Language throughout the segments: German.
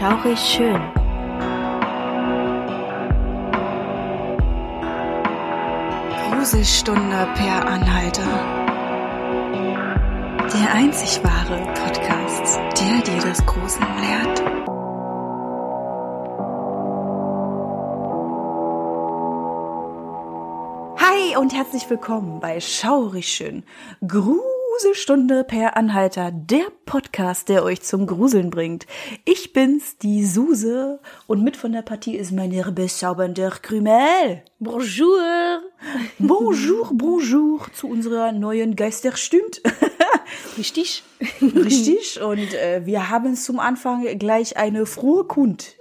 Schaurig schön. Gruselstunde per Anhalter. Der einzig wahre Podcast, der dir das Gruseln lehrt. Hi und herzlich willkommen bei Schaurig schön. Gruselstunde per Anhalter, der Podcast, der euch zum Gruseln bringt. Ich bin's, die Suse, und mit von der Partie ist meine bezaubernde Krümel. Bonjour. Bonjour, bonjour zu unserer neuen Geisterstimmt. Richtig. Richtig. Und äh, wir haben zum Anfang gleich eine frohe Kund.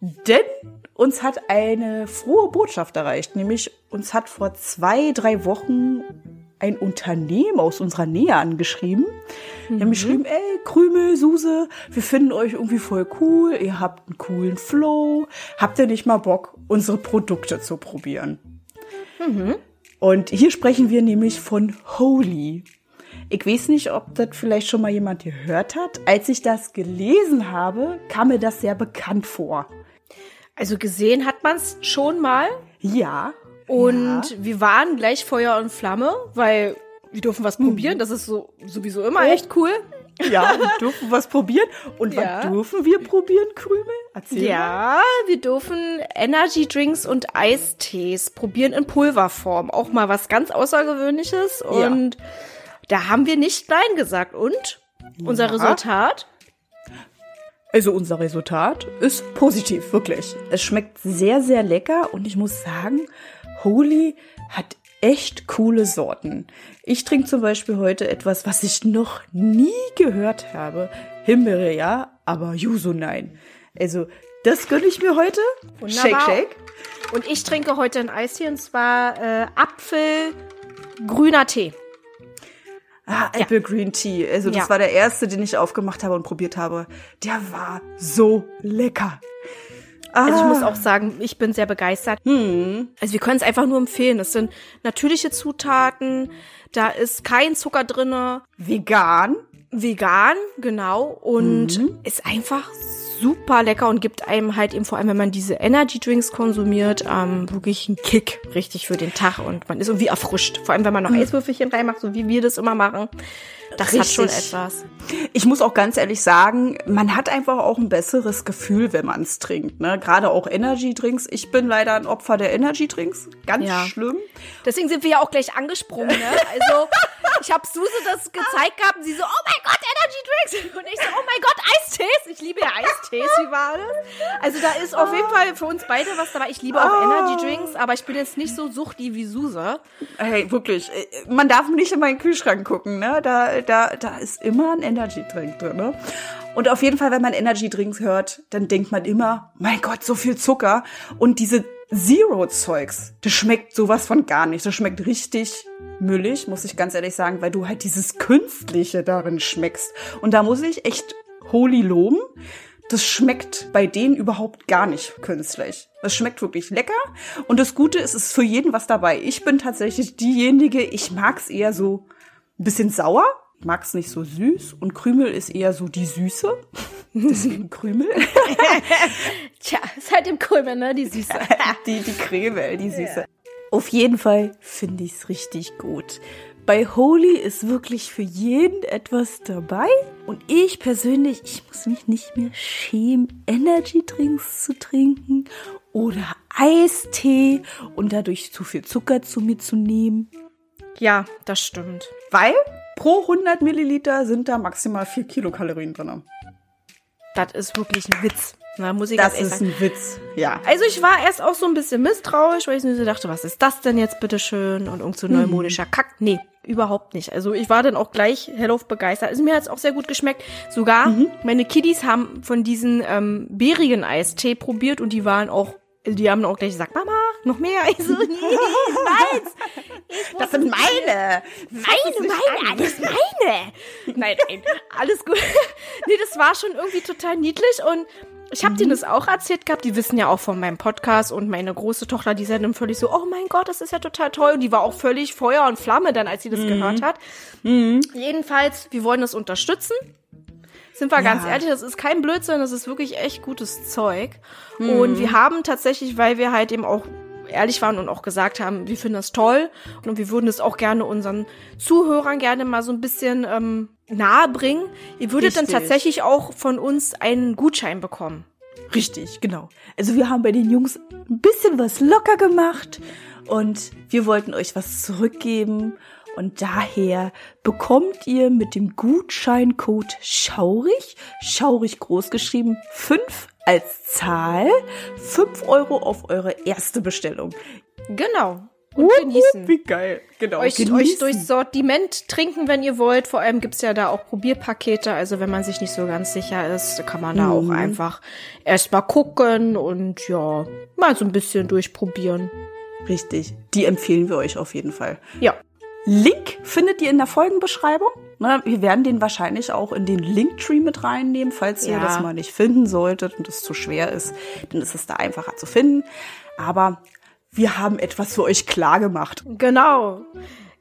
Denn uns hat eine frohe Botschaft erreicht. Nämlich uns hat vor zwei, drei Wochen ein Unternehmen aus unserer Nähe angeschrieben. Die haben geschrieben, ey, Krümel, Suse, wir finden euch irgendwie voll cool, ihr habt einen coolen Flow. Habt ihr nicht mal Bock, unsere Produkte zu probieren? Und hier sprechen wir nämlich von Holy. Ich weiß nicht, ob das vielleicht schon mal jemand gehört hat. Als ich das gelesen habe, kam mir das sehr bekannt vor. Also gesehen hat man's schon mal. Ja. Und ja. wir waren gleich Feuer und Flamme, weil wir dürfen was probieren. Das ist so sowieso immer echt cool. Ja, wir dürfen was probieren. Und Ja. was dürfen wir probieren, Krümel? Erzähl mal. Ja, wir dürfen Energy Drinks und Eistees probieren in Pulverform. Auch mal was ganz Außergewöhnliches. Ja. Und da haben wir nicht Nein gesagt. Und unser Ja. Resultat? Also unser Resultat ist positiv, wirklich. Es schmeckt sehr, sehr lecker und ich muss sagen, Holy hat echt coole Sorten. Ich trinke zum Beispiel heute etwas, was ich noch nie gehört habe. Himbeere ja, aber Yuzu nein. Also das gönne ich mir heute. Wunderbar. Shake, shake. Und ich trinke heute ein Eistee und zwar äh, Apfel grüner Tee. Ah, Apple Green Tea. Also das Ja. war der erste, den ich aufgemacht habe und probiert habe. Der war so lecker. Also ich Ah. muss auch sagen, ich bin sehr begeistert. Hm. Also wir können es einfach nur empfehlen. Es sind natürliche Zutaten, da ist kein Zucker drinne, Vegan. vegan, genau, und Mhm. ist einfach super lecker und gibt einem halt eben vor allem, wenn man diese Energy Drinks konsumiert, ähm, wirklich einen Kick richtig für den Tag und man ist irgendwie erfrischt. Vor allem, wenn man noch Eiswürfelchen reinmacht, so wie wir das immer machen. Das hat schon Richtig. etwas. Ich muss auch ganz ehrlich sagen, man hat einfach auch ein besseres Gefühl, wenn man es trinkt. Ne? Gerade auch Energy Drinks. Ich bin leider ein Opfer der Energy Drinks. Ganz Ja. schlimm. Deswegen sind wir ja auch gleich angesprungen, ne? Also, ich habe Suse das gezeigt gehabt und sie so, oh mein Gott, Energy Drinks! Und ich so, oh mein Gott, Eistees! Ich liebe ja Eistees, wie war das? Also da ist auf jeden Fall für uns beide was dabei. Ich liebe auch Energy Drinks, aber ich bin jetzt nicht so suchti wie Suse. Hey, wirklich. äh, Man darf nicht in meinen Kühlschrank gucken. Ne? Da, da, da ist immer ein Energy Drink drin. Ne? Und auf jeden Fall, wenn man Energy Drinks hört, dann denkt man immer, mein Gott, so viel Zucker. Und diese Zero-Zeugs, das schmeckt sowas von gar nicht. Das schmeckt richtig müllig, muss ich ganz ehrlich sagen, weil du halt dieses Künstliche darin schmeckst. Und da muss ich echt Holy loben. Das schmeckt bei denen überhaupt gar nicht künstlich. Das schmeckt wirklich lecker. Und das Gute ist, es ist für jeden was dabei. Ich bin tatsächlich diejenige, ich mag's eher so ein bisschen sauer. Ich mag's nicht so süß. Und Krümel ist eher so die Süße. Deswegen Krümel. Tja, ist halt im Krümel, ne? Die Süße. die, die Creme, die Süße. Auf jeden Fall finde ich's richtig gut. Bei Holy ist wirklich für jeden etwas dabei. Und ich persönlich, ich muss mich nicht mehr schämen, Energy-Drinks zu trinken oder Eistee und dadurch zu viel Zucker zu mir zu nehmen. Ja, das stimmt. Weil pro 100 Milliliter sind da maximal 4 Kilokalorien drin. Das ist wirklich ein Witz. Na, muss ich Das ist ein Witz. Ja. Also ich war erst auch so ein bisschen misstrauisch, weil ich mir so dachte, was ist das denn jetzt bitteschön? Und irgend so neumodischer Kack. Nee, überhaupt nicht. Also ich war dann auch gleich hellauf begeistert. Also mir hat es auch sehr gut geschmeckt. Sogar meine Kiddies haben von diesen ähm, beerigen Eistee probiert und die waren auch, die haben auch gleich gesagt, Mama, noch mehr. Ich so, nee, ist meins. Das sind meine. Meine, meine, alles meine. Nein, nein, alles gut. nee, das war schon irgendwie total niedlich und ich habe denen das auch erzählt gehabt. Die wissen ja auch von meinem Podcast und meine große Tochter, die ist ja dann völlig so, oh mein Gott, das ist ja total toll. Und die war auch völlig Feuer und Flamme dann, als sie das gehört hat. Jedenfalls, wir wollen das unterstützen. Sind wir Ja. ganz ehrlich, das ist kein Blödsinn, das ist wirklich echt gutes Zeug. Mhm. Und wir haben tatsächlich, weil wir halt eben auch ehrlich waren und auch gesagt haben, wir finden das toll und wir würden es auch gerne unseren Zuhörern gerne mal so ein bisschen ähm, nahe bringen. Ihr würdet dann Richtig. tatsächlich auch von uns einen Gutschein bekommen. Richtig, genau. Also wir haben bei den Jungs ein bisschen was locker gemacht und wir wollten euch was zurückgeben. Und daher bekommt ihr mit dem Gutscheincode Schaurig, Schaurig groß geschrieben, 5 als Zahl, 5 Euro auf eure erste Bestellung. Genau. Und genießen. Wie geil. Genau. euch, genießen. euch durchs Sortiment trinken, wenn ihr wollt. Vor allem gibt's ja da auch Probierpakete. Also wenn man sich nicht so ganz sicher ist, kann man da auch einfach erst mal gucken und ja, mal so ein bisschen durchprobieren. Richtig. Die empfehlen wir euch auf jeden Fall. Ja. Link findet ihr in der Folgenbeschreibung. Wir werden den wahrscheinlich auch in den Linktree mit reinnehmen, falls ihr Ja. das mal nicht finden solltet und es zu schwer ist, dann ist es da einfacher zu finden. Aber wir haben etwas für euch klar gemacht. Genau.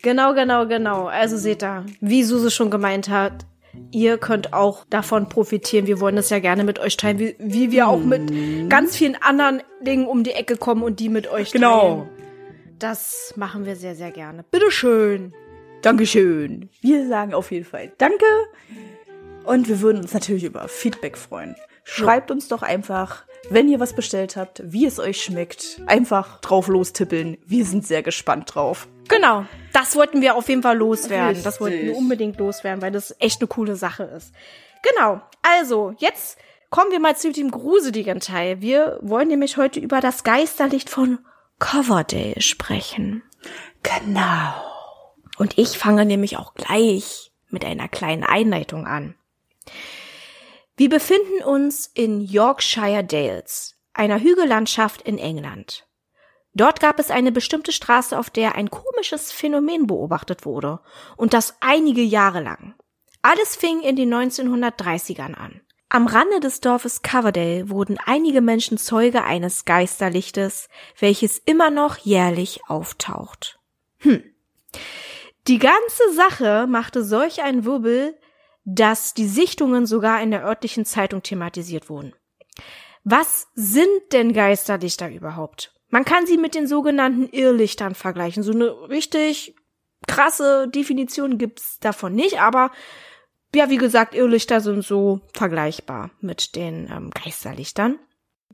Genau, genau, genau. Also seht da, wie Suse schon gemeint hat, ihr könnt auch davon profitieren. Wir wollen das ja gerne mit euch teilen, wie, wie wir auch mit ganz vielen anderen Dingen um die Ecke kommen und die mit euch Genau. Das machen wir sehr, sehr gerne. Bitteschön. Dankeschön. Wir sagen auf jeden Fall Danke. Und wir würden uns natürlich über Feedback freuen. Schreibt uns doch einfach, wenn ihr was bestellt habt, wie es euch schmeckt. Einfach drauf lostippeln. Wir sind sehr gespannt drauf. Genau. Das wollten wir auf jeden Fall loswerden. Das wollten wir Richtig. unbedingt loswerden, weil das echt eine coole Sache ist. Genau. Also, jetzt kommen wir mal zu dem gruseligen Teil. Wir wollen nämlich heute über das Geisterlicht von Coverdale sprechen. Genau. Und ich fange nämlich auch gleich mit einer kleinen Einleitung an. Wir befinden uns in Yorkshire Dales, einer Hügellandschaft in England. Dort gab es eine bestimmte Straße, auf der ein komisches Phänomen beobachtet wurde, und das einige Jahre lang. Alles fing in den 1930ern an. Am Rande des Dorfes Coverdale wurden einige Menschen Zeuge eines Geisterlichtes, welches immer noch jährlich auftaucht. Die ganze Sache machte solch einen Wirbel, dass die Sichtungen sogar in der örtlichen Zeitung thematisiert wurden. Was sind denn Geisterlichter überhaupt? Man kann sie mit den sogenannten Irrlichtern vergleichen. So eine richtig krasse Definition gibt's davon nicht, aber ja, wie gesagt, Irrlichter sind so vergleichbar mit den ähm, Geisterlichtern.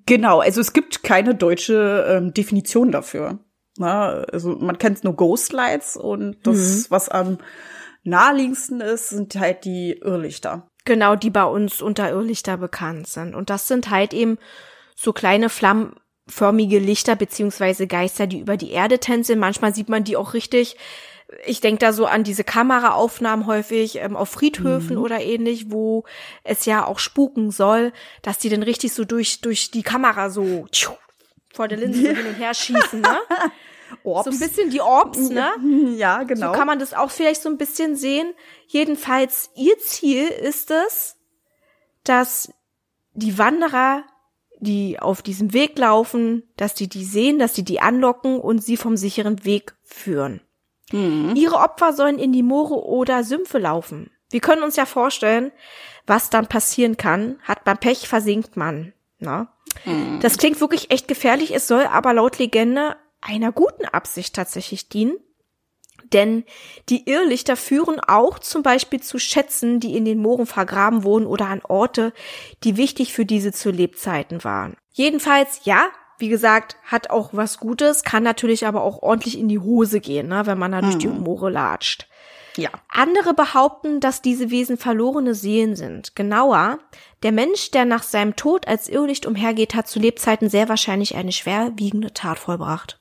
Genau, also es gibt keine deutsche ähm, Definition dafür. Na, also man kennt nur Ghost Lights und das, was am naheliegendsten ist, sind halt die Irrlichter. Genau, die bei uns unter Irrlichter bekannt sind. Und das sind halt eben so kleine flammenförmige Lichter beziehungsweise Geister, die über die Erde tänzeln. Manchmal sieht man die auch richtig. Ich denke da so an diese Kameraaufnahmen häufig ähm, auf Friedhöfen oder ähnlich, wo es ja auch spuken soll, dass die dann richtig so durch, durch die Kamera so tschu, vor der Linse so hin und her schießen, ne? Orbs. So ein bisschen die Orbs, ne? Ja, genau. So kann man das auch vielleicht so ein bisschen sehen. Jedenfalls, ihr Ziel ist es, dass die Wanderer, die auf diesem Weg laufen, dass die die sehen, dass sie die anlocken und sie vom sicheren Weg führen. Ihre Opfer sollen in die Moore oder Sümpfe laufen. Wir können uns ja vorstellen, was dann passieren kann. Hat man Pech, versinkt man. Na? Das klingt wirklich echt gefährlich. Es soll aber laut Legende einer guten Absicht tatsächlich dienen. Denn die Irrlichter führen auch zum Beispiel zu Schätzen, die in den Mooren vergraben wurden oder an Orte, die wichtig für diese zu Lebzeiten waren. Jedenfalls, ja, wie gesagt, hat auch was Gutes, kann natürlich aber auch ordentlich in die Hose gehen, ne, wenn man da durch die Moore latscht. ja. Andere behaupten, dass diese Wesen verlorene Seelen sind. Genauer, der Mensch, der nach seinem Tod als Irrlicht umhergeht, hat zu Lebzeiten sehr wahrscheinlich eine schwerwiegende Tat vollbracht.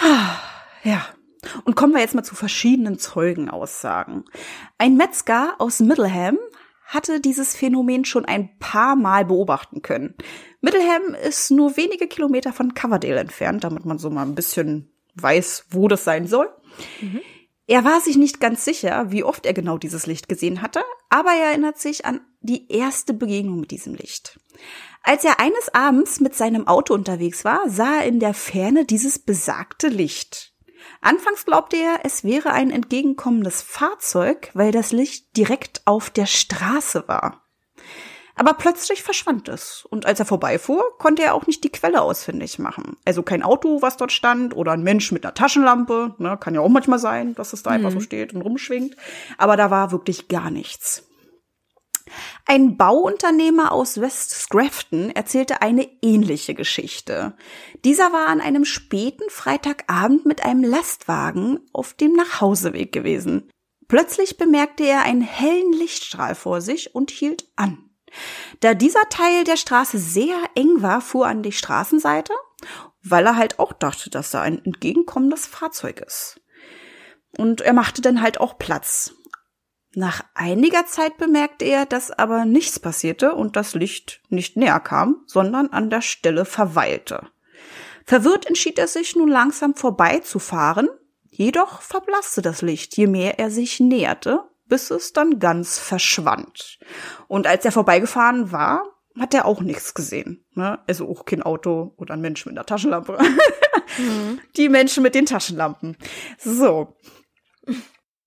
Ja. Und kommen wir jetzt mal zu verschiedenen Zeugenaussagen. Ein Metzger aus Middleham hatte dieses Phänomen schon ein paar Mal beobachten können. Middleham ist nur wenige Kilometer von Coverdale entfernt, damit man so mal ein bisschen weiß, wo das sein soll. Er war sich nicht ganz sicher, wie oft er genau dieses Licht gesehen hatte, aber er erinnert sich an die erste Begegnung mit diesem Licht. Als er eines Abends mit seinem Auto unterwegs war, sah er in der Ferne dieses besagte Licht. Anfangs glaubte er, es wäre ein entgegenkommendes Fahrzeug, weil das Licht direkt auf der Straße war. Aber plötzlich verschwand es. Und als er vorbeifuhr, konnte er auch nicht die Quelle ausfindig machen. Also kein Auto, was dort stand, oder ein Mensch mit einer Taschenlampe. Ne, kann ja auch manchmal sein, dass es da mhm. einfach so steht und rumschwingt. Aber da war wirklich gar nichts. Ein Bauunternehmer aus West Scrafton erzählte eine ähnliche Geschichte. Dieser war an einem späten Freitagabend mit einem Lastwagen auf dem Nachhauseweg gewesen. Plötzlich bemerkte er einen hellen Lichtstrahl vor sich und hielt an. Da dieser Teil der Straße sehr eng war, fuhr an die Straßenseite, weil er halt auch dachte, dass da ein entgegenkommendes Fahrzeug ist. Und er machte dann halt auch Platz. Nach einiger Zeit bemerkte er, dass aber nichts passierte und das Licht nicht näher kam, sondern an der Stelle verweilte. Verwirrt entschied er sich nun langsam vorbeizufahren, jedoch verblasste das Licht, je mehr er sich näherte, bis es dann ganz verschwand. Und als er vorbeigefahren war, hat er auch nichts gesehen. Ne? Also auch kein Auto oder ein Mensch mit einer Taschenlampe. Mhm. Die Menschen mit den Taschenlampen. So.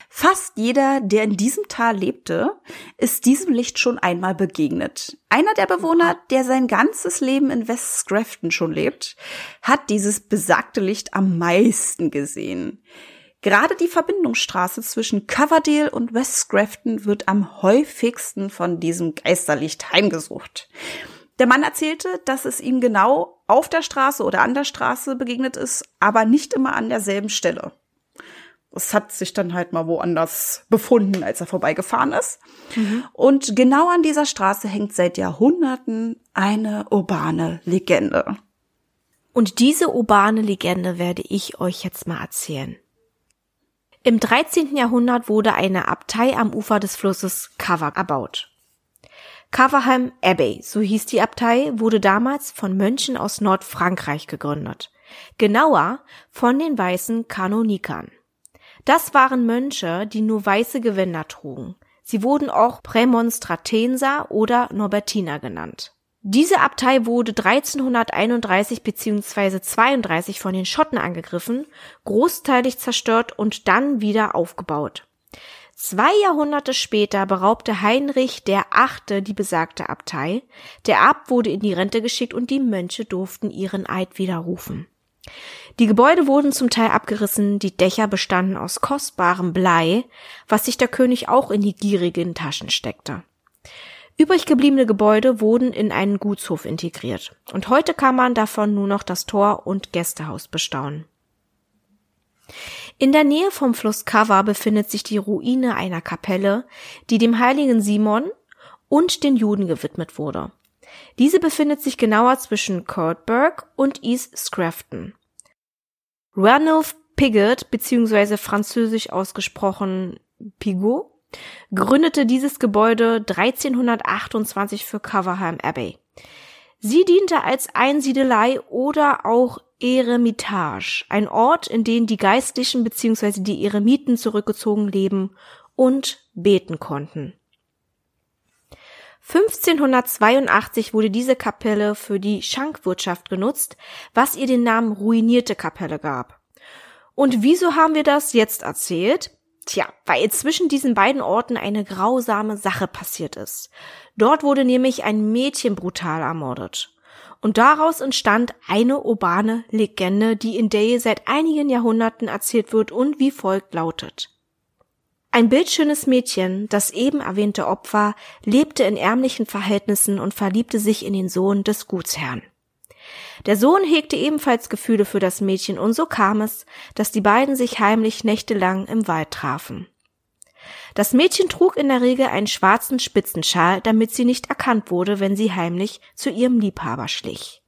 Fast jeder, der in diesem Tal lebte, ist diesem Licht schon einmal begegnet. Einer der Bewohner, der sein ganzes Leben in West Scrafton schon lebt, hat dieses besagte Licht am meisten gesehen. Gerade die Verbindungsstraße zwischen Coverdale und West Scrafton wird am häufigsten von diesem Geisterlicht heimgesucht. Der Mann erzählte, dass es ihm genau auf der Straße oder an der Straße begegnet ist, aber nicht immer an derselben Stelle. Es hat sich dann halt mal woanders befunden, als er vorbeigefahren ist. Mhm. Und genau an dieser Straße hängt seit Jahrhunderten eine urbane Legende. Und diese urbane Legende werde ich euch jetzt mal erzählen. Im 13. Jahrhundert wurde eine Abtei am Ufer des Flusses Cover erbaut. Coverham Abbey, so hieß die Abtei, wurde damals von Mönchen aus Nordfrankreich gegründet. Genauer von den weißen Kanonikern. Das waren Mönche, die nur weiße Gewänder trugen. Sie wurden auch Prämonstratenser oder Norbertiner genannt. Diese Abtei wurde 1331 bzw. 32 von den Schotten angegriffen, großteilig zerstört und dann wieder aufgebaut. Zwei Jahrhunderte später beraubte Heinrich der Achte die besagte Abtei. Der Abt wurde in die Rente geschickt und die Mönche durften ihren Eid widerrufen. Die Gebäude wurden zum Teil abgerissen, die Dächer bestanden aus kostbarem Blei, was sich der König auch in die gierigen Taschen steckte. Übrig gebliebene Gebäude wurden in einen Gutshof integriert, und heute kann man davon nur noch das Tor und Gästehaus bestaunen. In der Nähe vom Fluss Kava befindet sich die Ruine einer Kapelle, die dem heiligen Simon und den Juden gewidmet wurde. Diese befindet sich genauer zwischen Courtburg und East Scrafton. Ranulph Pigot, beziehungsweise französisch ausgesprochen Pigot, gründete dieses Gebäude 1328 für Coverham Abbey. Sie diente als Einsiedelei oder auch Eremitage, ein Ort, in den die Geistlichen bzw. die Eremiten zurückgezogen leben und beten konnten. 1582 wurde diese Kapelle für die Schankwirtschaft genutzt, was ihr den Namen ruinierte Kapelle gab. Und wieso haben wir das jetzt erzählt? Tja, weil zwischen diesen beiden Orten eine grausame Sache passiert ist. Dort wurde nämlich ein Mädchen brutal ermordet. Und daraus entstand eine urbane Legende, die in Dale seit einigen Jahrhunderten erzählt wird und wie folgt lautet. Ein bildschönes Mädchen, das eben erwähnte Opfer, lebte in ärmlichen Verhältnissen und verliebte sich in den Sohn des Gutsherrn. Der Sohn hegte ebenfalls Gefühle für das Mädchen und so kam es, dass die beiden sich heimlich nächtelang im Wald trafen. Das Mädchen trug in der Regel einen schwarzen Spitzenschal, damit sie nicht erkannt wurde, wenn sie heimlich zu ihrem Liebhaber schlich.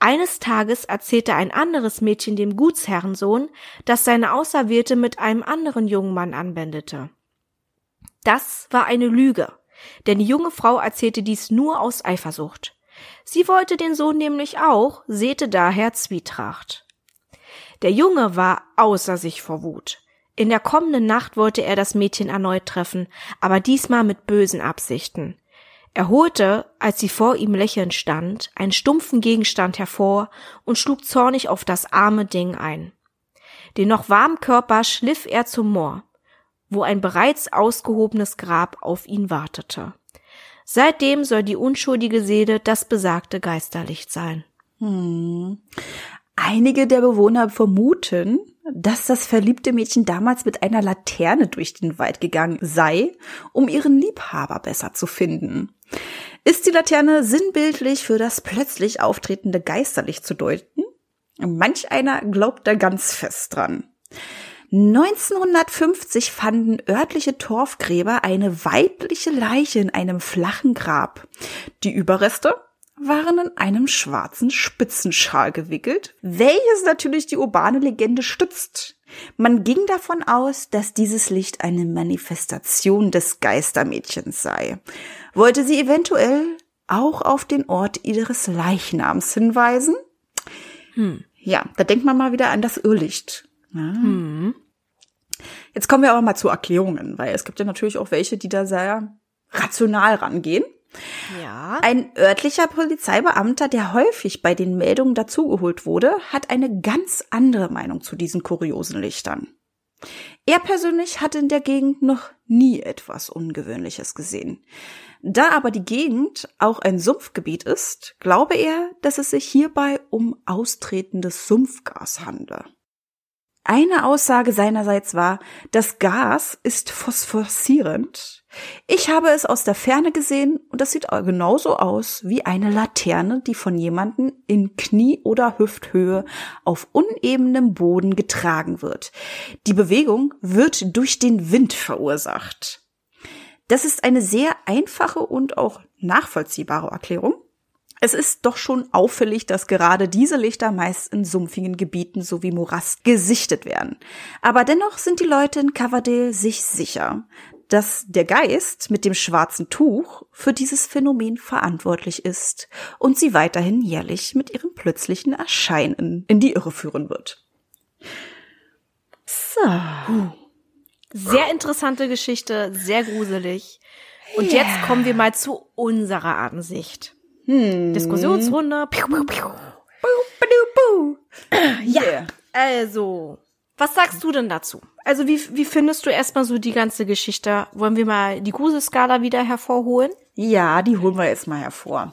Eines Tages erzählte ein anderes Mädchen dem Gutsherrensohn, dass seine Auserwählte mit einem anderen jungen Mann anwendete. Das war eine Lüge, denn die junge Frau erzählte dies nur aus Eifersucht. Sie wollte den Sohn nämlich auch, säte daher Zwietracht. Der Junge war außer sich vor Wut. In der kommenden Nacht wollte er das Mädchen erneut treffen, aber diesmal mit bösen Absichten. Er holte, als sie vor ihm lächelnd stand, einen stumpfen Gegenstand hervor und schlug zornig auf das arme Ding ein. Den noch warmen Körper schliff er zum Moor, wo ein bereits ausgehobenes Grab auf ihn wartete. Seitdem soll die unschuldige Seele das besagte Geisterlicht sein. Hm. Einige der Bewohner vermuten, dass das verliebte Mädchen damals mit einer Laterne durch den Wald gegangen sei, um ihren Liebhaber besser zu finden. Ist die Laterne sinnbildlich für das plötzlich auftretende Geisterlicht zu deuten? Manch einer glaubt da ganz fest dran. 1950 fanden örtliche Torfgräber eine weibliche Leiche in einem flachen Grab. Die Überreste waren in einem schwarzen Spitzenschal gewickelt, welches natürlich die urbane Legende stützt. Man ging davon aus, dass dieses Licht eine Manifestation des Geistermädchens sei. Wollte sie eventuell auch auf den Ort ihres Leichnams hinweisen? Hm. Ja, da denkt man mal wieder an das Irrlicht. Ja. Hm. Jetzt kommen wir aber mal zu Erklärungen, weil es gibt ja natürlich auch welche, die da sehr rational rangehen. Ja. Ein örtlicher Polizeibeamter, der häufig bei den Meldungen dazugeholt wurde, hat eine ganz andere Meinung zu diesen kuriosen Lichtern. Er persönlich hat in der Gegend noch nie etwas Ungewöhnliches gesehen. Da aber die Gegend auch ein Sumpfgebiet ist, glaube er, dass es sich hierbei um austretendes Sumpfgas handle. Eine Aussage seinerseits war, das Gas ist phosphoreszierend. Ich habe es aus der Ferne gesehen und das sieht genauso aus wie eine Laterne, die von jemandem in Knie- oder Hüfthöhe auf unebenem Boden getragen wird. Die Bewegung wird durch den Wind verursacht. Das ist eine sehr einfache und auch nachvollziehbare Erklärung. Es ist doch schon auffällig, dass gerade diese Lichter meist in sumpfigen Gebieten sowie Morast gesichtet werden. Aber dennoch sind die Leute in Cavadale sich sicher, dass der Geist mit dem schwarzen Tuch für dieses Phänomen verantwortlich ist und sie weiterhin jährlich mit ihrem plötzlichen Erscheinen in die Irre führen wird. So. Sehr interessante Geschichte, sehr gruselig. Und yeah. jetzt kommen wir mal zu unserer Ansicht. Hm. Diskussionsrunde. Piu, piu, piu. Ja, yeah. also, was sagst du denn dazu? Also, wie, wie findest du erstmal so die ganze Geschichte? Wollen wir mal die Gruselskala wieder hervorholen? Ja, die holen wir jetzt mal hervor.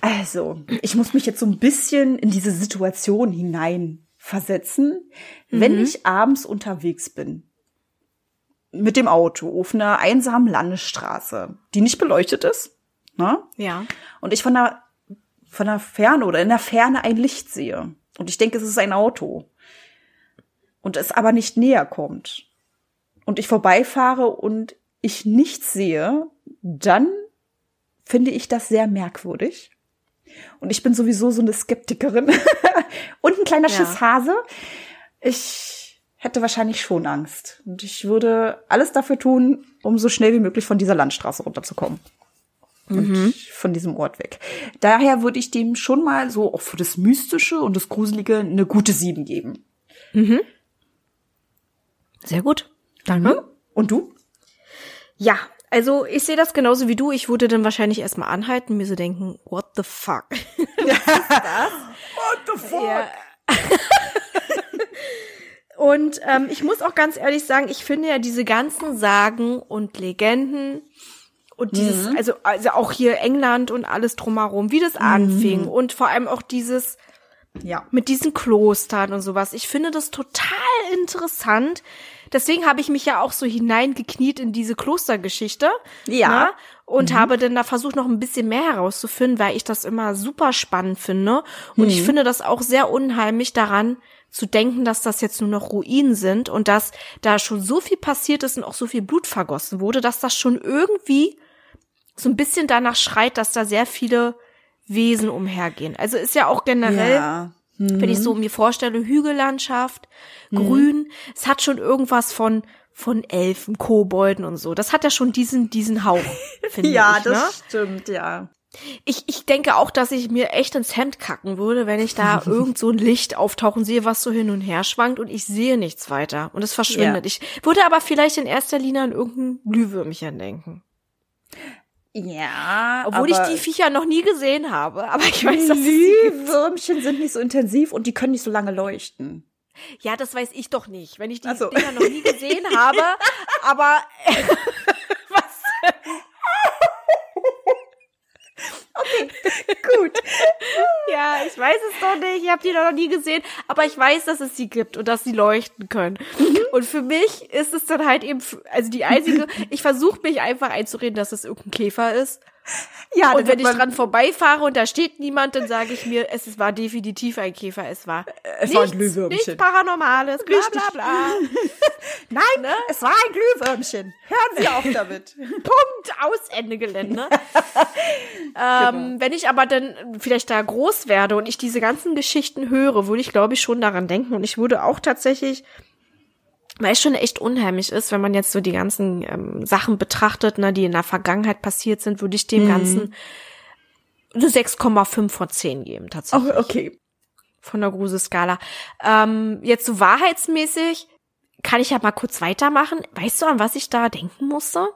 Also, ich muss mich jetzt so ein bisschen in diese Situation hineinversetzen, mhm. wenn ich abends unterwegs bin. Mit dem Auto auf einer einsamen Landesstraße, die nicht beleuchtet ist Ne? Ja. Und ich von der, von der Ferne oder in der Ferne ein Licht sehe. Und ich denke, es ist ein Auto. Und es aber nicht näher kommt. Und ich vorbeifahre und ich nichts sehe, dann finde ich das sehr merkwürdig. Und ich bin sowieso so eine Skeptikerin und ein kleiner ja. Schisshase. Ich hätte wahrscheinlich schon Angst. Und ich würde alles dafür tun, um so schnell wie möglich von dieser Landstraße runterzukommen und mhm. von diesem Ort weg. Daher würde ich dem schon mal so auch für das Mystische und das Gruselige eine gute Sieben geben. Mhm. Sehr gut. Danke. Hm? Und du? Ja, also ich sehe das genauso wie du. Ich würde dann wahrscheinlich erstmal anhalten, mir so denken, what the fuck? what the fuck? Ja. und ähm, ich muss auch ganz ehrlich sagen, ich finde ja diese ganzen Sagen und Legenden, und dieses, mhm. also, also auch hier England und alles drumherum, wie das mhm. anfing und vor allem auch dieses, ja, mit diesen Klostern und sowas. Ich finde das total interessant. Deswegen habe ich mich ja auch so hineingekniet in diese Klostergeschichte. Ja. Ne? und mhm. habe dann da versucht, noch ein bisschen mehr herauszufinden, weil ich das immer super spannend finde. Und mhm. ich finde das auch sehr unheimlich daran, zu denken, dass das jetzt nur noch Ruinen sind und dass da schon so viel passiert ist und auch so viel Blut vergossen wurde, dass das schon irgendwie so ein bisschen danach schreit, dass da sehr viele Wesen umhergehen. Also ist ja auch generell, ja. mhm. wenn ich so mir vorstelle, Hügellandschaft, mhm. Grün, es hat schon irgendwas von von Elfen, Kobolden und so. Das hat ja schon diesen diesen Hauch, finde ja, ich. Ja, das ne? stimmt, ja. Ich, ich denke auch, dass ich mir echt ins Hemd kacken würde, wenn ich da irgend so ein Licht auftauchen sehe, was so hin und her schwankt und ich sehe nichts weiter und es verschwindet. Ja. Ich würde aber vielleicht in erster Linie an irgendein Glühwürmchen denken. Ja. Obwohl ich die Viecher noch nie gesehen habe. Aber ich weiß, dass Glühwürmchen sind nicht so intensiv und die können nicht so lange leuchten. Ja, das weiß ich doch nicht, wenn ich die so. Dinger noch nie gesehen habe. aber was? Okay, ich weiß es doch nicht. Ich habe die noch nie gesehen, aber ich weiß, dass es sie gibt und dass sie leuchten können. Und für mich ist es dann halt eben, also die einzige, ich versuche mich einfach einzureden, dass es irgendein Käfer ist. Ja, Und wenn ich dran vorbeifahre und da steht niemand, dann sage ich mir, es war definitiv ein Käfer. Es war Es war ein nichts, Glühwürmchen. nichts Paranormales, bla bla bla. Nein, Ne? es war ein Glühwürmchen. Hören Sie auf damit. Punkt, aus, Ende Gelände. Genau. ähm, wenn ich aber dann vielleicht da groß werde und ich diese ganzen Geschichten höre, würde ich, glaube ich, schon daran denken. Und ich würde auch tatsächlich, weil es schon echt unheimlich ist, wenn man jetzt so die ganzen ähm, Sachen betrachtet, ne, die in der Vergangenheit passiert sind, würde ich dem Mhm. Ganzen eine 6,5 von 10 geben, tatsächlich. Oh, okay. Von der Gruselskala. Ähm, jetzt so wahrheitsmäßig kann ich ja mal kurz weitermachen. Weißt du, an was ich da denken musste?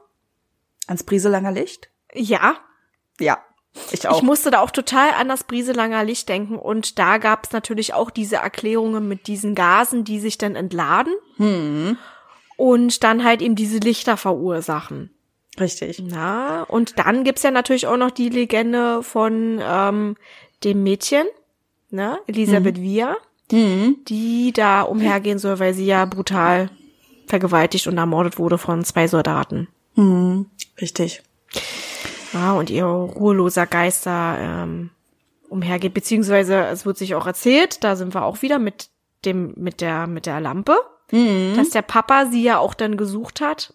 Ans Brieselanger Licht? Ja, Ja, ich auch. Ich musste da auch total an das Brieselanger Licht denken und da gab es natürlich auch diese Erklärungen mit diesen Gasen, die sich dann entladen hm, und dann halt eben diese Lichter verursachen. richtig. Na, und dann gibt's ja natürlich auch noch die Legende von ähm, dem Mädchen, ne, Elisabeth Via, Hm. die da umhergehen soll, weil sie ja brutal vergewaltigt und ermordet wurde von zwei Soldaten. Hm, richtig. Ja, und ihr ruheloser Geister ähm, umhergeht, beziehungsweise es wird sich auch erzählt, da sind wir auch wieder mit dem, mit der, mit der Lampe, dass der Papa sie ja auch dann gesucht hat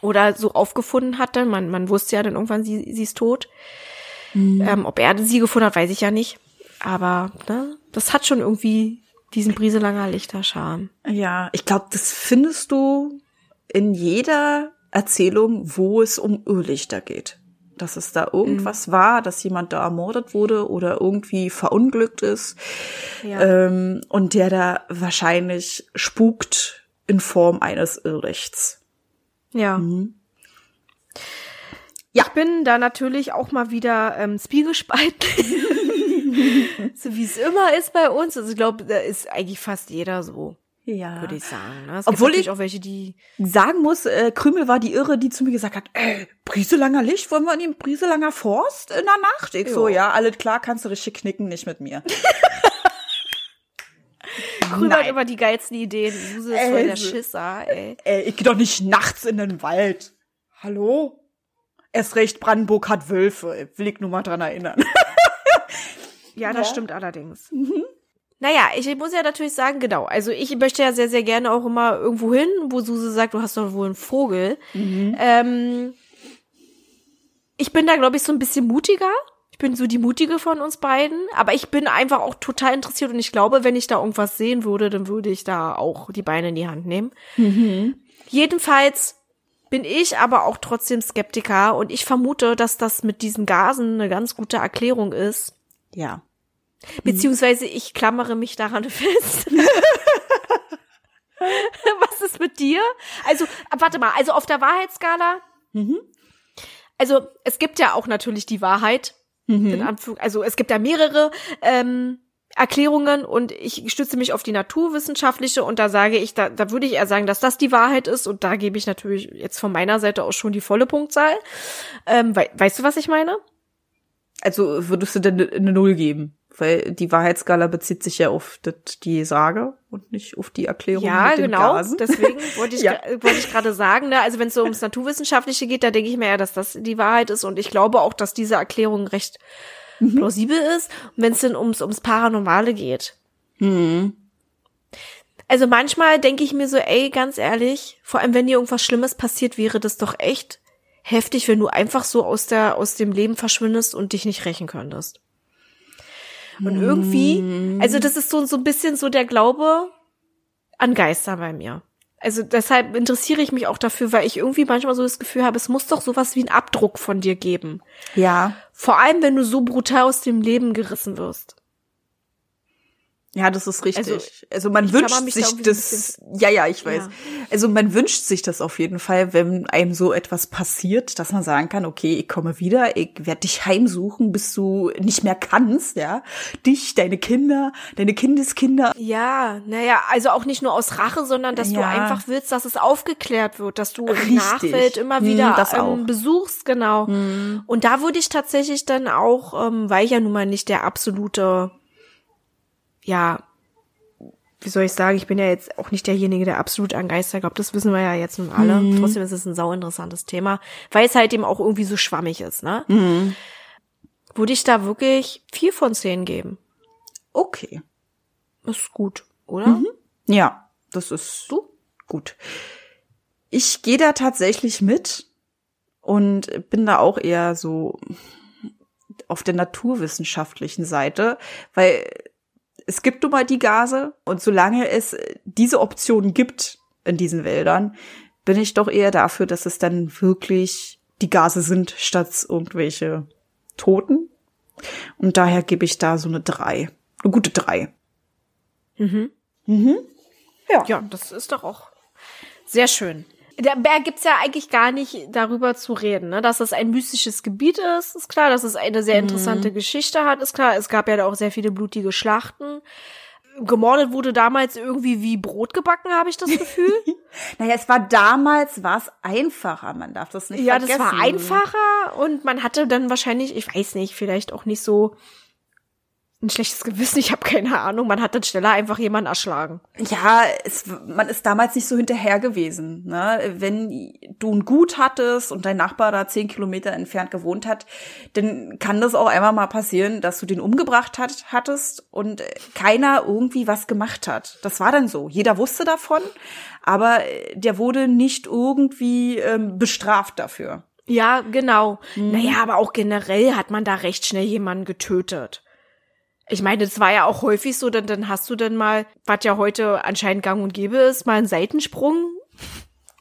oder so aufgefunden hat dann. Man, man wusste ja dann irgendwann, sie, sie ist tot. Ähm, ob er sie gefunden hat, weiß ich ja nicht. Aber ne, das hat schon irgendwie diesen Brieselanger Lichterscharme. Ja, ich glaube, das findest du in jeder Erzählung, wo es um Irrlichter geht. Dass es da irgendwas war, dass jemand da ermordet wurde oder irgendwie verunglückt ist Ja. ähm, und der da wahrscheinlich spukt in Form eines Irrlichts. Ja. Ja. Ich bin da natürlich auch mal wieder ähm, zwiegespalten. so wie es immer ist bei uns. Also ich glaube, da ist eigentlich fast jeder so, Ja. würde ich sagen. Ne? Obwohl ich- auch welche, die. sagen muss, äh, Krümel war die Irre, die zu mir gesagt hat, ey, Brieselanger Licht, wollen wir in den Brieselanger Forst in der Nacht? Ich so, Ja. alles klar, kannst du richtig knicken, nicht mit mir. Krüger hat immer die geilsten Ideen. Suse ist voll der. Schisser, ey. Ey, ich geh doch nicht nachts in den Wald. Hallo? Erst recht, Brandenburg hat Wölfe. Will ich nur mal dran erinnern. Ja, das Ja. stimmt allerdings. Naja, ich muss ja natürlich sagen, genau. Also ich möchte ja sehr, sehr gerne auch immer irgendwo hin, wo Suse sagt, du hast doch wohl einen Vogel. Ähm, ich bin da, glaube ich, so ein bisschen mutiger. Ich bin so die mutige von uns beiden. Aber ich bin einfach auch total interessiert und ich glaube, wenn ich da irgendwas sehen würde, dann würde ich da auch die Beine in die Hand nehmen. Jedenfalls bin ich aber auch trotzdem Skeptiker und ich vermute, dass das mit diesen Gasen eine ganz gute Erklärung ist. Ja. Beziehungsweise ich klammere mich daran fest. Was ist mit dir? Also, warte mal, also auf der Wahrheitsskala. Also, es gibt ja auch natürlich die Wahrheit. Anführung, also es gibt ja mehrere ähm, Erklärungen und ich stütze mich auf die naturwissenschaftliche und da sage ich, da, da würde ich eher sagen, dass das die Wahrheit ist und da gebe ich natürlich jetzt von meiner Seite aus schon die volle Punktzahl. Ähm, wei weißt du, was ich meine? Also würdest du denn eine Null geben? Weil die Wahrheitsskala bezieht sich ja auf das, die Sage und nicht auf die Erklärung Ja, mit den genau. Gasen. Deswegen wollte ich, Ja. wollte ich gerade sagen, ne? also wenn es so ums Naturwissenschaftliche geht, da denke ich mir ja, dass das die Wahrheit ist und ich glaube auch, dass diese Erklärung recht Mhm. plausibel ist. Und wenn es denn ums, ums Paranormale geht. Mhm. Also manchmal denke ich mir so, ey, ganz ehrlich, vor allem wenn dir irgendwas Schlimmes passiert, wäre das doch echt heftig, wenn du einfach so aus der, aus dem Leben verschwindest und dich nicht rächen könntest. Und irgendwie, also das ist so, so ein bisschen so der Glaube an Geister bei mir. Also deshalb interessiere ich mich auch dafür, weil ich irgendwie manchmal so das Gefühl habe, es muss doch sowas wie einen Abdruck von dir geben. Ja. Vor allem, wenn du so brutal aus dem Leben gerissen wirst. Ja, das ist richtig. Also, Also, man wünscht da sich ein das. Ja, ja, ich weiß. Ja. Also man wünscht sich das auf jeden Fall, wenn einem so etwas passiert, dass man sagen kann, okay, ich komme wieder, ich werde dich heimsuchen, bis du nicht mehr kannst, ja. Dich, deine Kinder, deine Kindeskinder. Ja, naja, also auch nicht nur aus Rache, sondern dass du Ja. einfach willst, dass es aufgeklärt wird, dass du Richtig. die Nachwelt immer Hm, wieder. Hm. ähm, besuchst, genau. Und da würde ich tatsächlich dann auch, ähm, weil ich ja nun mal nicht der absolute, ja, wie soll ich sagen, ich bin ja jetzt auch nicht derjenige, der absolut an Geister glaubt, das wissen wir ja jetzt nun alle. Hm. Trotzdem ist es ein sauinteressantes Thema, weil es halt eben auch irgendwie so schwammig ist, ne? Hm. Würde ich da wirklich vier von zehn geben. Okay. Ist gut, oder? Ja, das ist Du? gut. Ich gehe da tatsächlich mit und bin da auch eher so auf der naturwissenschaftlichen Seite, weil es gibt nun mal die Gase und solange es diese Option gibt in diesen Wäldern, bin ich doch eher dafür, dass es dann wirklich die Gase sind, statt irgendwelche Toten. Und daher gebe ich da so eine drei. Eine gute drei. Ja. Ja, das ist doch auch sehr schön. Da gibt's ja eigentlich gar nicht darüber zu reden, ne? dass es ein mystisches Gebiet ist, ist klar, dass es eine sehr interessante Geschichte hat, ist klar. Es gab ja da auch sehr viele blutige Schlachten. Gemordet wurde damals irgendwie wie Brot gebacken, habe ich das Gefühl. Naja, es war damals, war es einfacher, man darf das nicht ja, vergessen. das war einfacher und man hatte dann wahrscheinlich, ich weiß nicht, vielleicht auch nicht so ein schlechtes Gewissen, ich habe keine Ahnung. Man hat dann schneller einfach jemanden erschlagen. Ja, es, man ist damals nicht so hinterher gewesen. Ne? Wenn du ein Gut hattest und dein Nachbar da zehn Kilometer entfernt gewohnt hat, dann kann das auch einmal mal passieren, dass du den umgebracht hat, hattest und keiner irgendwie was gemacht hat. Das war dann so. Jeder wusste davon, aber der wurde nicht irgendwie ähm, bestraft dafür. Ja, genau. Naja, aber auch generell hat man da recht schnell jemanden getötet. Ich meine, das war ja auch häufig so, dann, dann hast du dann mal, was ja heute anscheinend gang und gäbe ist, mal einen Seitensprung,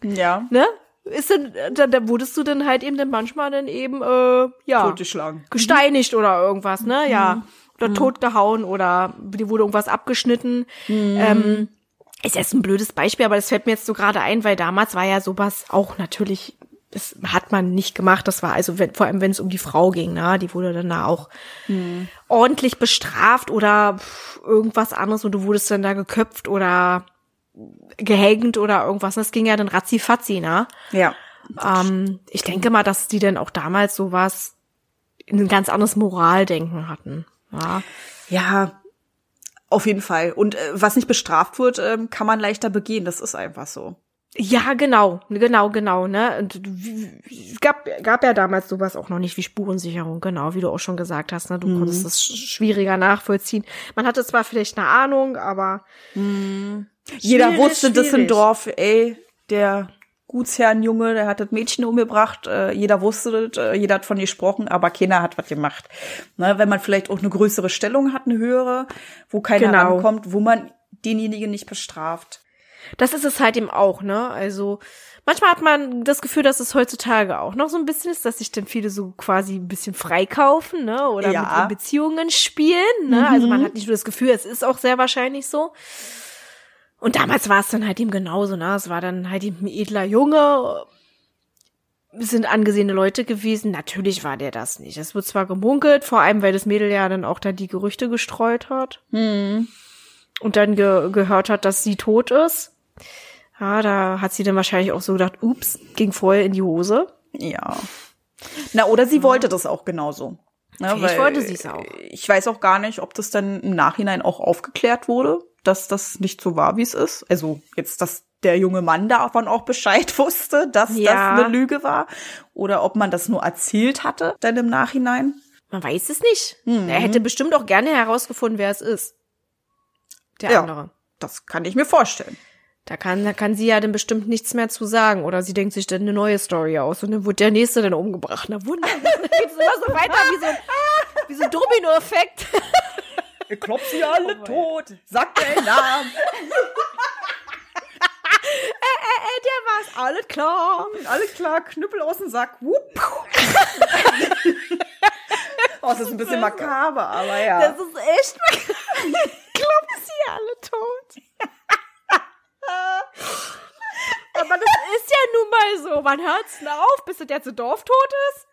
Ja. ne? Ist dann, da, da wurdest du dann halt eben dann manchmal dann eben, äh, ja, Totgeschlagen. gesteinigt oder irgendwas, ne? Ja. Oder totgehauen oder dir wurde irgendwas abgeschnitten. Ähm, ist jetzt ein blödes Beispiel, aber das fällt mir jetzt so gerade ein, weil damals war ja sowas auch natürlich, das hat man nicht gemacht. Das war also, wenn, vor allem wenn es um die Frau ging, ne? Die wurde dann da auch ordentlich bestraft oder irgendwas anderes und du wurdest dann da geköpft oder gehängt oder irgendwas. Das ging ja dann ratzi-fatzi, ne? Ja. Ähm, ich denke mal, dass die dann auch damals sowas ein ganz anderes Moraldenken hatten. Ja. Ja, auf jeden Fall. Und äh, was nicht bestraft wird, ähm, kann man leichter begehen. Das ist einfach so. Ja, genau, genau, genau, ne? Und es gab, gab ja damals sowas auch noch nicht wie Spurensicherung, genau, wie du auch schon gesagt hast, ne? Du konntest das sch- schwieriger nachvollziehen. Man hatte zwar vielleicht eine Ahnung, aber Jeder Schwierig, wusste das im. Dorf, ey, der Gutsherrenjunge, der hat das Mädchen umgebracht, äh, jeder wusste das, äh, jeder hat von ihr gesprochen, aber keiner hat was gemacht. Ne, wenn man vielleicht auch eine größere Stellung hat, eine höhere, wo keiner Genau. rankommt, wo man denjenigen nicht bestraft. Das ist es halt eben auch, ne? Also manchmal hat man das Gefühl, dass es heutzutage auch noch so ein bisschen ist, dass sich dann viele so quasi ein bisschen freikaufen, ne? Oder Ja. mit ihren Beziehungen spielen, ne? Also man hat nicht nur das Gefühl, es ist auch sehr wahrscheinlich so. Und damals war es dann halt eben genauso, ne? Es war dann halt eben ein edler Junge, es sind angesehene Leute gewesen. Natürlich war der das nicht. Es wird zwar gemunkelt, vor allem, weil das Mädel ja dann auch da die Gerüchte gestreut hat. Und dann ge gehört hat, dass sie tot ist. Ja, da hat sie dann wahrscheinlich auch so gedacht, ups, ging voll in die Hose. Ja. Na, oder sie wollte das auch genauso. Ne, weil wollte sie's auch. Ich weiß auch gar nicht, ob das dann im Nachhinein auch aufgeklärt wurde, dass das nicht so war, wie es ist. Also jetzt, dass der junge Mann davon auch Bescheid wusste, dass Ja. das eine Lüge war. Oder ob man das nur erzählt hatte, dann im Nachhinein. Man weiß es nicht. Er hätte bestimmt auch gerne herausgefunden, wer es ist. Der Ja. andere. Das kann ich mir vorstellen. Da kann, da kann sie ja dann bestimmt nichts mehr zu sagen. Oder sie denkt sich dann eine neue Story aus und dann wird der nächste dann umgebracht. Na wunderbar. Geht's immer so weiter wie so ein, wie so ein Domino-Effekt. Ihr klopft sie alle tot. Sagt den Namen. äh, der war's, alles klar. Alles klar, Knüppel aus dem Sack. Wupp. oh, das ist ein bisschen makaber, aber ja. Das ist echt. Klopft aber das ist ja nun mal so. Wann hört's denn auf, bis das jetzt so dorftot ist?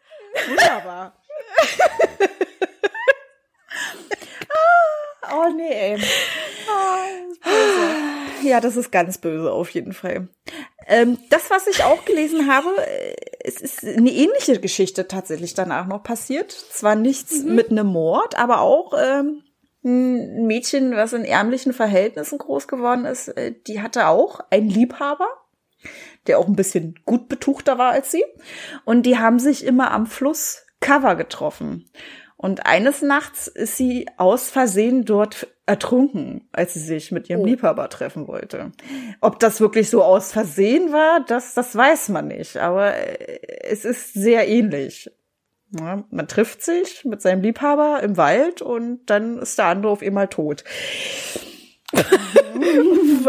Wunderbar. oh nee, ey. ja, das ist ganz böse auf jeden Fall. Ähm, das, was ich auch gelesen habe, äh, es ist eine ähnliche Geschichte tatsächlich danach noch passiert. Zwar nichts mhm. mit einem Mord, aber auch ähm, ein Mädchen, was in ärmlichen Verhältnissen groß geworden ist, äh, die hatte auch einen Liebhaber, der auch ein bisschen gut betuchter war als sie. Und die haben sich immer am Fluss Cover getroffen. Und eines Nachts ist sie aus Versehen dort ertrunken, als sie sich mit ihrem oh. Liebhaber treffen wollte. Ob das wirklich so aus Versehen war, das, das weiß man nicht. Aber äh, es ist sehr ähnlich. Ja, man trifft sich mit seinem Liebhaber im Wald und dann ist der andere auf einmal tot.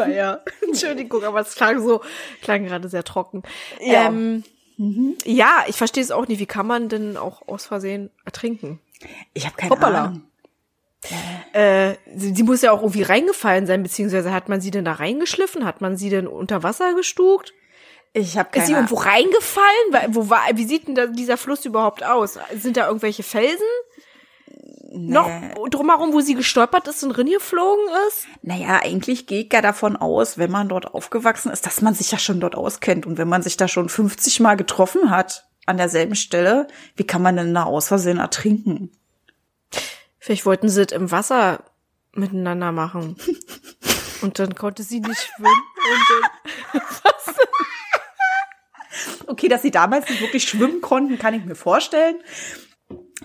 ja. Entschuldigung, aber es klang so, klang gerade sehr trocken. Ja. Ähm, mhm. ja, ich verstehe es auch nicht. Wie kann man denn auch aus Versehen ertrinken? Ich habe keine Hoppala. Ahnung. Äh, sie, sie, muss ja auch irgendwie reingefallen sein, beziehungsweise hat man sie denn da reingeschliffen? Hat man sie denn unter Wasser gestuckt? Ich habe keine Ist sie irgendwo reingefallen? Wo war, wie sieht denn dieser Fluss überhaupt aus? Sind da irgendwelche Felsen? Nee. Noch drumherum, wo sie gestolpert ist und ringeflogen ist? Naja, eigentlich geht ja davon aus, wenn man dort aufgewachsen ist, dass man sich ja schon dort auskennt. Und wenn man sich da schon 50 Mal getroffen hat, an derselben Stelle, wie kann man denn da aus Versehen ertrinken? Vielleicht wollten sie es im Wasser miteinander machen. Und dann konnte sie nicht schwimmen und dann? Okay, dass sie damals nicht wirklich schwimmen konnten, kann ich mir vorstellen.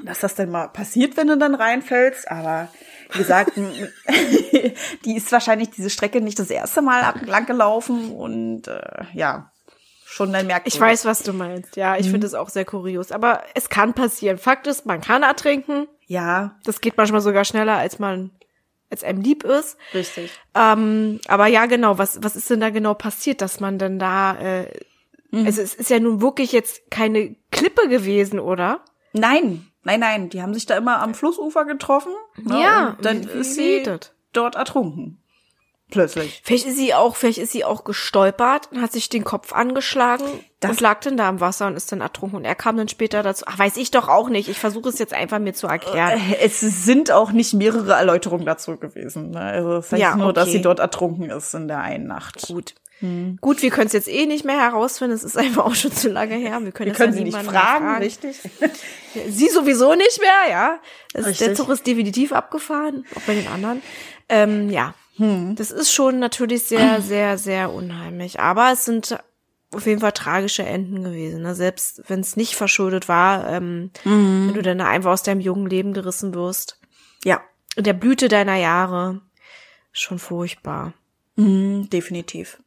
Dass das dann mal passiert, wenn du dann reinfällst. Aber wie gesagt, die ist wahrscheinlich diese Strecke nicht das erste Mal lang gelaufen und äh, ja, schon dann merkt Ich weiß, was du meinst. Ja, ich mhm. finde es auch sehr kurios. Aber es kann passieren. Fakt ist, man kann ertrinken. Ja. Das geht manchmal sogar schneller, als man als einem lieb ist. Richtig. Ähm, aber ja, genau. Was was ist denn da genau passiert, dass man denn da? Äh, mhm. Also es ist ja nun wirklich jetzt keine Klippe gewesen, oder? Nein, nein, nein. Die haben sich da immer am Flussufer getroffen. Ne? Ja. Und dann wie, ist sie dort ertrunken plötzlich. Vielleicht ist sie auch, vielleicht ist sie auch gestolpert und hat sich den Kopf angeschlagen das lag dann da im Wasser und ist dann ertrunken. Und er kam dann später dazu. Ach, weiß ich doch auch nicht. Ich versuche es jetzt einfach mir zu erklären. Äh, es sind auch nicht mehrere Erläuterungen dazu gewesen. Ne? Also es heißt ja, nur, okay. dass sie dort ertrunken ist in der einen Nacht. Gut. Hm. Gut, wir können es jetzt eh nicht mehr herausfinden. Es ist einfach auch schon zu lange her. Wir können, wir können sie nicht fragen, fragen, richtig? sie sowieso nicht mehr, ja. Das, der Zug ist definitiv abgefahren, auch bei den anderen. Ähm, ja, hm. Das ist schon natürlich sehr, sehr, sehr unheimlich. Aber es sind auf jeden Fall tragische Enden gewesen. Ne? Selbst wenn es nicht verschuldet war, ähm, mhm. wenn du dann einfach aus deinem jungen Leben gerissen wirst. Ja. In der Blüte deiner Jahre. Schon furchtbar. Mhm, definitiv.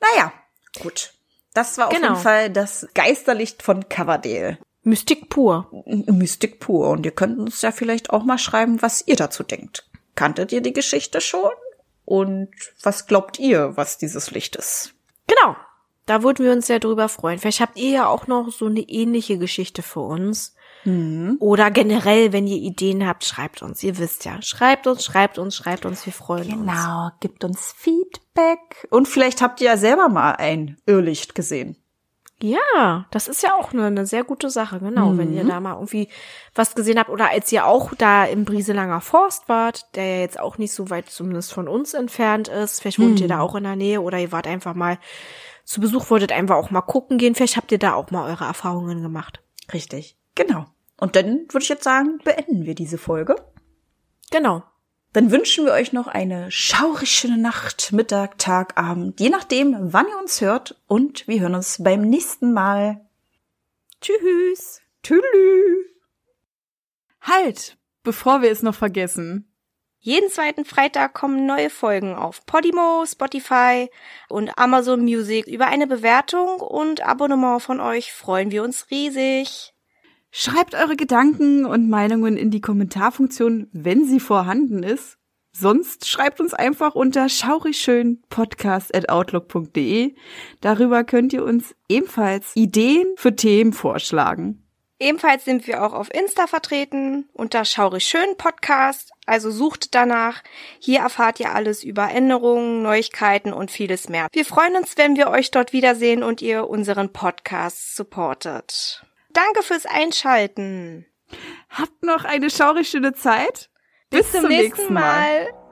Naja, gut. Das war auf genau. jeden Fall das Geisterlicht von Coverdale. Mystik pur. Mystik pur. Und ihr könnt uns ja vielleicht auch mal schreiben, was ihr dazu denkt. Kanntet ihr die Geschichte schon? Und was glaubt ihr, was dieses Licht ist? Genau. Da würden wir uns sehr drüber freuen. Vielleicht habt ihr ja auch noch so eine ähnliche Geschichte für uns. Mhm. Oder generell, wenn ihr Ideen habt, schreibt uns. Ihr wisst ja. Schreibt uns, schreibt uns, schreibt uns. Wir freuen genau, uns. Genau. Gibt uns Feedback. Und vielleicht habt ihr ja selber mal ein Irrlicht gesehen. Ja, das ist ja auch eine, eine sehr gute Sache, genau. Mhm. Wenn ihr mhm. da mal irgendwie was gesehen habt oder als ihr auch da im Brieselanger Forst wart, der ja jetzt auch nicht so weit zumindest von uns entfernt ist. Vielleicht wohnt mhm. ihr da auch in der Nähe oder ihr wart einfach mal zu Besuch, wolltet einfach auch mal gucken gehen. Vielleicht habt ihr da auch mal eure Erfahrungen gemacht. Richtig, genau. Und dann würde ich jetzt sagen, beenden wir diese Folge. Genau. Dann wünschen wir euch noch eine schaurig schöne Nacht, Mittag, Tag, Abend, je nachdem, wann ihr uns hört. Und wir hören uns beim nächsten Mal. Tschüss. Tschüss. Halt, bevor wir es noch vergessen. Jeden zweiten Freitag kommen neue Folgen auf Podimo, Spotify und Amazon Music. Über eine Bewertung und Abonnement von euch freuen wir uns riesig. Schreibt eure Gedanken und Meinungen in die Kommentarfunktion, wenn sie vorhanden ist. Sonst schreibt uns einfach unter schaurigschönpodcast.outlook.de. Darüber könnt ihr uns ebenfalls Ideen für Themen vorschlagen. Ebenfalls sind wir auch auf Insta vertreten unter schaurigschönpodcast. Also sucht danach. Hier erfahrt ihr alles über Änderungen, Neuigkeiten und vieles mehr. Wir freuen uns, wenn wir euch dort wiedersehen und ihr unseren Podcast supportet. Danke fürs Einschalten. Habt noch eine schaurig schöne Zeit. Bis, Bis zum, nächsten, nächsten Mal. Mal.